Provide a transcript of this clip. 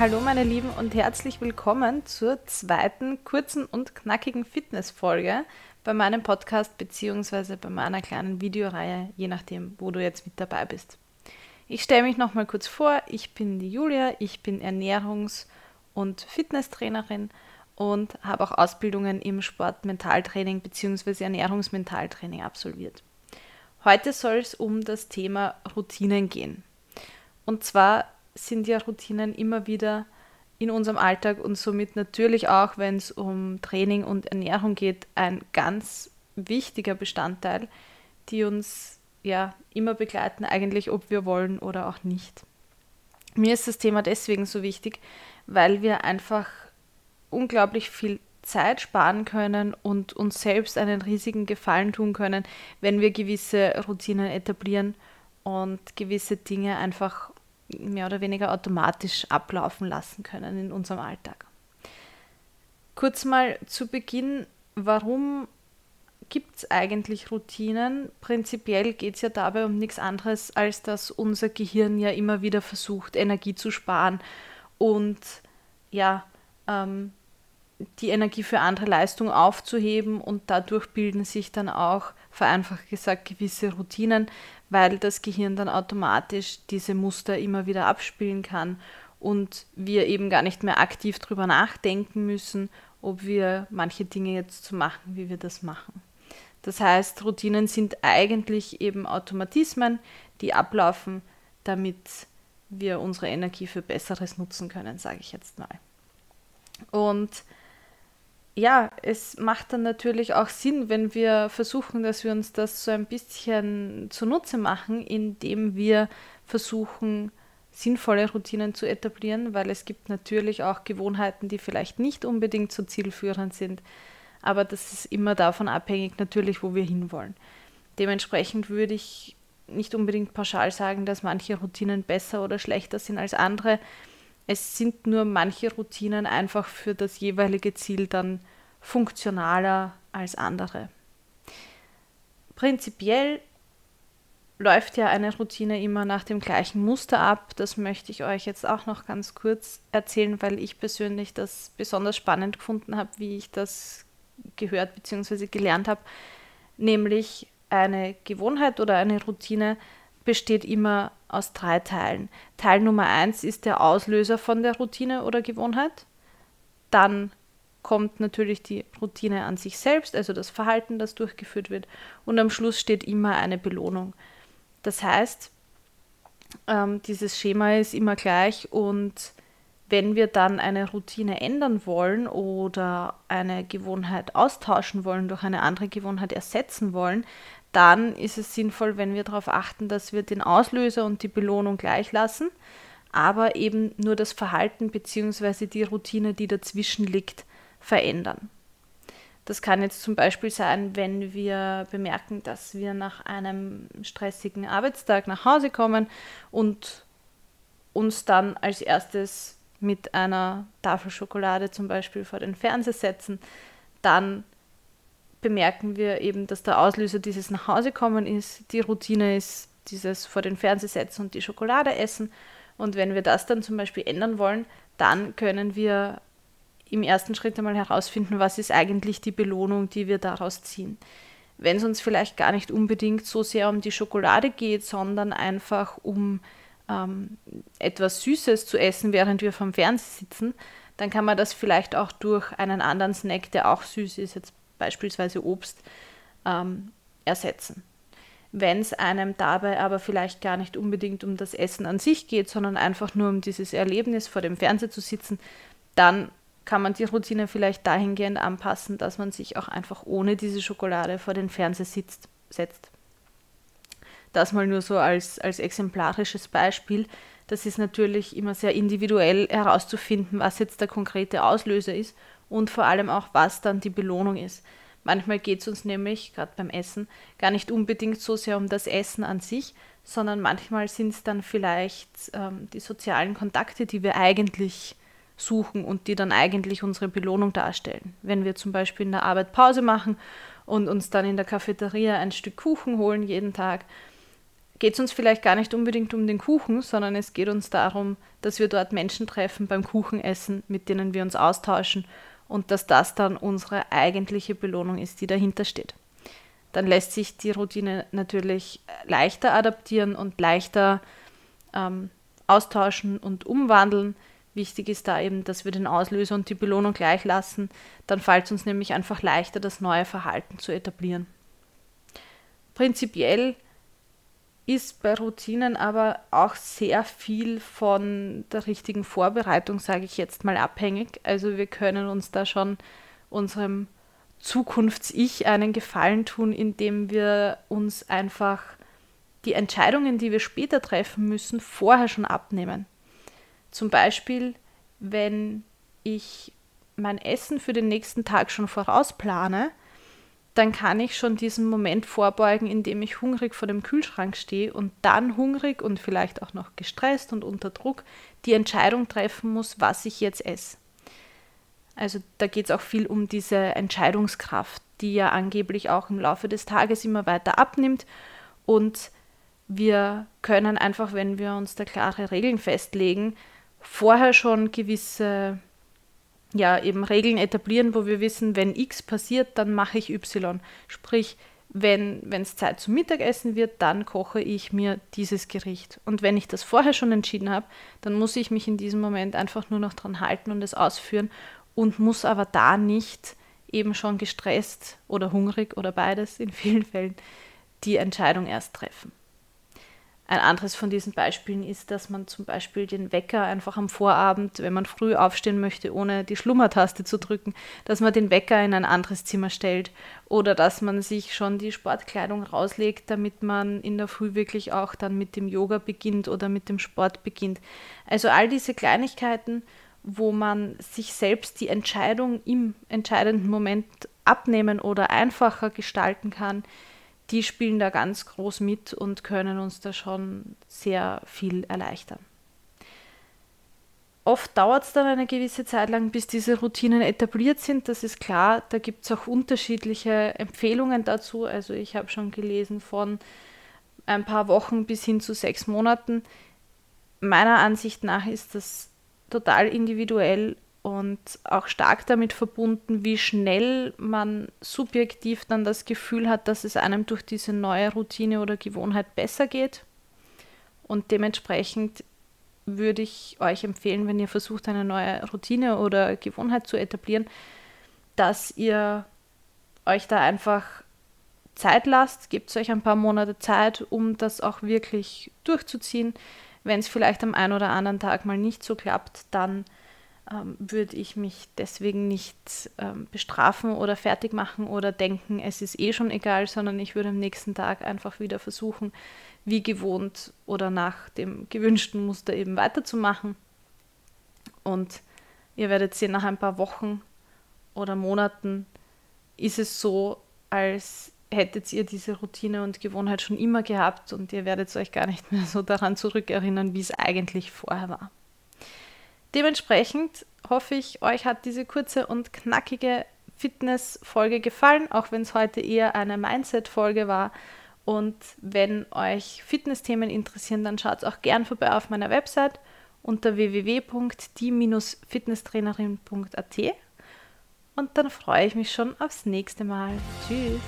Hallo meine Lieben und herzlich willkommen zur zweiten kurzen und knackigen Fitnessfolge bei meinem Podcast bzw. bei meiner kleinen Videoreihe, je nachdem, wo du jetzt mit dabei bist. Ich stelle mich nochmal kurz vor, ich bin die Julia, ich bin Ernährungs- und Fitnesstrainerin und habe auch Ausbildungen im Sportmentaltraining bzw. Ernährungsmentaltraining absolviert. Heute soll es um das Thema Routinen gehen. Und zwar sind ja Routinen immer wieder in unserem Alltag und somit natürlich auch, wenn es um Training und Ernährung geht, ein ganz wichtiger Bestandteil, die uns ja immer begleiten, eigentlich ob wir wollen oder auch nicht. Mir ist das Thema deswegen so wichtig, weil wir einfach unglaublich viel Zeit sparen können und uns selbst einen riesigen Gefallen tun können, wenn wir gewisse Routinen etablieren und gewisse Dinge einfach mehr oder weniger automatisch ablaufen lassen können in unserem Alltag. Kurz mal zu Beginn, warum gibt es eigentlich Routinen? Prinzipiell geht es ja dabei um nichts anderes, als dass unser Gehirn ja immer wieder versucht, Energie zu sparen und ja, ähm, die Energie für andere Leistungen aufzuheben und dadurch bilden sich dann auch, vereinfacht gesagt, gewisse Routinen, weil das Gehirn dann automatisch diese Muster immer wieder abspielen kann und wir eben gar nicht mehr aktiv darüber nachdenken müssen, ob wir manche Dinge jetzt so machen, wie wir das machen. Das heißt, Routinen sind eigentlich eben Automatismen, die ablaufen, damit wir unsere Energie für Besseres nutzen können, sage ich jetzt mal. Und ja, es macht dann natürlich auch Sinn, wenn wir versuchen, dass wir uns das so ein bisschen zunutze machen, indem wir versuchen, sinnvolle Routinen zu etablieren, weil es gibt natürlich auch Gewohnheiten, die vielleicht nicht unbedingt so zielführend sind, aber das ist immer davon abhängig natürlich, wo wir hinwollen. Dementsprechend würde ich nicht unbedingt pauschal sagen, dass manche Routinen besser oder schlechter sind als andere. Es sind nur manche Routinen einfach für das jeweilige Ziel dann funktionaler als andere. Prinzipiell läuft ja eine Routine immer nach dem gleichen Muster ab. Das möchte ich euch jetzt auch noch ganz kurz erzählen, weil ich persönlich das besonders spannend gefunden habe, wie ich das gehört bzw. gelernt habe. Nämlich eine Gewohnheit oder eine Routine besteht immer aus drei Teilen. Teil Nummer eins ist der Auslöser von der Routine oder Gewohnheit. Dann kommt natürlich die Routine an sich selbst, also das Verhalten, das durchgeführt wird. Und am Schluss steht immer eine Belohnung. Das heißt, ähm, dieses Schema ist immer gleich und wenn wir dann eine Routine ändern wollen oder eine Gewohnheit austauschen wollen, durch eine andere Gewohnheit ersetzen wollen, dann ist es sinnvoll, wenn wir darauf achten, dass wir den Auslöser und die Belohnung gleich lassen, aber eben nur das Verhalten bzw. die Routine, die dazwischen liegt, verändern. Das kann jetzt zum Beispiel sein, wenn wir bemerken, dass wir nach einem stressigen Arbeitstag nach Hause kommen und uns dann als erstes mit einer Tafel Schokolade zum Beispiel vor den Fernseher setzen, dann bemerken wir eben, dass der Auslöser dieses Nachhausekommen ist, die Routine ist dieses vor den Fernseher setzen und die Schokolade essen. Und wenn wir das dann zum Beispiel ändern wollen, dann können wir im ersten Schritt einmal herausfinden, was ist eigentlich die Belohnung, die wir daraus ziehen. Wenn es uns vielleicht gar nicht unbedingt so sehr um die Schokolade geht, sondern einfach um ähm, etwas Süßes zu essen, während wir vom Fernseher sitzen, dann kann man das vielleicht auch durch einen anderen Snack, der auch süß ist, jetzt beispielsweise Obst, ähm, ersetzen. Wenn es einem dabei aber vielleicht gar nicht unbedingt um das Essen an sich geht, sondern einfach nur um dieses Erlebnis vor dem Fernseher zu sitzen, dann kann man die Routine vielleicht dahingehend anpassen, dass man sich auch einfach ohne diese Schokolade vor den Fernseher sitzt, setzt. Das mal nur so als, als exemplarisches Beispiel. Das ist natürlich immer sehr individuell herauszufinden, was jetzt der konkrete Auslöser ist und vor allem auch, was dann die Belohnung ist. Manchmal geht es uns nämlich, gerade beim Essen, gar nicht unbedingt so sehr um das Essen an sich, sondern manchmal sind es dann vielleicht ähm, die sozialen Kontakte, die wir eigentlich suchen und die dann eigentlich unsere Belohnung darstellen. Wenn wir zum Beispiel in der Arbeit Pause machen und uns dann in der Cafeteria ein Stück Kuchen holen jeden Tag, geht es uns vielleicht gar nicht unbedingt um den Kuchen, sondern es geht uns darum, dass wir dort Menschen treffen beim Kuchenessen, mit denen wir uns austauschen und dass das dann unsere eigentliche Belohnung ist, die dahinter steht. Dann lässt sich die Routine natürlich leichter adaptieren und leichter ähm, austauschen und umwandeln. Wichtig ist da eben, dass wir den Auslöser und die Belohnung gleich lassen. Dann fällt es uns nämlich einfach leichter, das neue Verhalten zu etablieren. Prinzipiell ist bei Routinen aber auch sehr viel von der richtigen Vorbereitung, sage ich jetzt mal, abhängig. Also wir können uns da schon unserem Zukunfts-Ich einen Gefallen tun, indem wir uns einfach die Entscheidungen, die wir später treffen müssen, vorher schon abnehmen. Zum Beispiel, wenn ich mein Essen für den nächsten Tag schon vorausplane, dann kann ich schon diesen Moment vorbeugen, in dem ich hungrig vor dem Kühlschrank stehe und dann hungrig und vielleicht auch noch gestresst und unter Druck die Entscheidung treffen muss, was ich jetzt esse. Also da geht es auch viel um diese Entscheidungskraft, die ja angeblich auch im Laufe des Tages immer weiter abnimmt. Und wir können einfach, wenn wir uns da klare Regeln festlegen, vorher schon gewisse ja, eben Regeln etablieren, wo wir wissen, wenn X passiert, dann mache ich Y. Sprich, wenn es Zeit zum Mittagessen wird, dann koche ich mir dieses Gericht. Und wenn ich das vorher schon entschieden habe, dann muss ich mich in diesem Moment einfach nur noch dran halten und es ausführen und muss aber da nicht eben schon gestresst oder hungrig oder beides in vielen Fällen die Entscheidung erst treffen. Ein anderes von diesen Beispielen ist, dass man zum Beispiel den Wecker einfach am Vorabend, wenn man früh aufstehen möchte, ohne die Schlummertaste zu drücken, dass man den Wecker in ein anderes Zimmer stellt oder dass man sich schon die Sportkleidung rauslegt, damit man in der Früh wirklich auch dann mit dem Yoga beginnt oder mit dem Sport beginnt. Also all diese Kleinigkeiten, wo man sich selbst die Entscheidung im entscheidenden Moment abnehmen oder einfacher gestalten kann, die spielen da ganz groß mit und können uns da schon sehr viel erleichtern. Oft dauert es dann eine gewisse Zeit lang, bis diese Routinen etabliert sind. Das ist klar. Da gibt es auch unterschiedliche Empfehlungen dazu. Also ich habe schon gelesen von ein paar Wochen bis hin zu sechs Monaten. Meiner Ansicht nach ist das total individuell und auch stark damit verbunden, wie schnell man subjektiv dann das Gefühl hat, dass es einem durch diese neue Routine oder Gewohnheit besser geht. Und dementsprechend würde ich euch empfehlen, wenn ihr versucht, eine neue Routine oder Gewohnheit zu etablieren, dass ihr euch da einfach Zeit lasst, gebt euch ein paar Monate Zeit, um das auch wirklich durchzuziehen. Wenn es vielleicht am einen oder anderen Tag mal nicht so klappt, dann ähm, würde ich mich deswegen nicht ähm, bestrafen oder fertig machen oder denken, es ist eh schon egal, sondern ich würde am nächsten Tag einfach wieder versuchen, wie gewohnt oder nach dem gewünschten Muster eben weiterzumachen. Und ihr werdet sehen, nach ein paar Wochen oder Monaten ist es so, als hättet ihr diese Routine und Gewohnheit schon immer gehabt und ihr werdet euch gar nicht mehr so daran zurückerinnern, wie es eigentlich vorher war. Dementsprechend hoffe ich, euch hat diese kurze und knackige Fitness-Folge gefallen, auch wenn es heute eher eine Mindset-Folge war. Und wenn euch Fitness-Themen interessieren, dann schaut auch gern vorbei auf meiner Website unter www.die-fitnesstrainerin.at. Und dann freue ich mich schon aufs nächste Mal. Tschüss!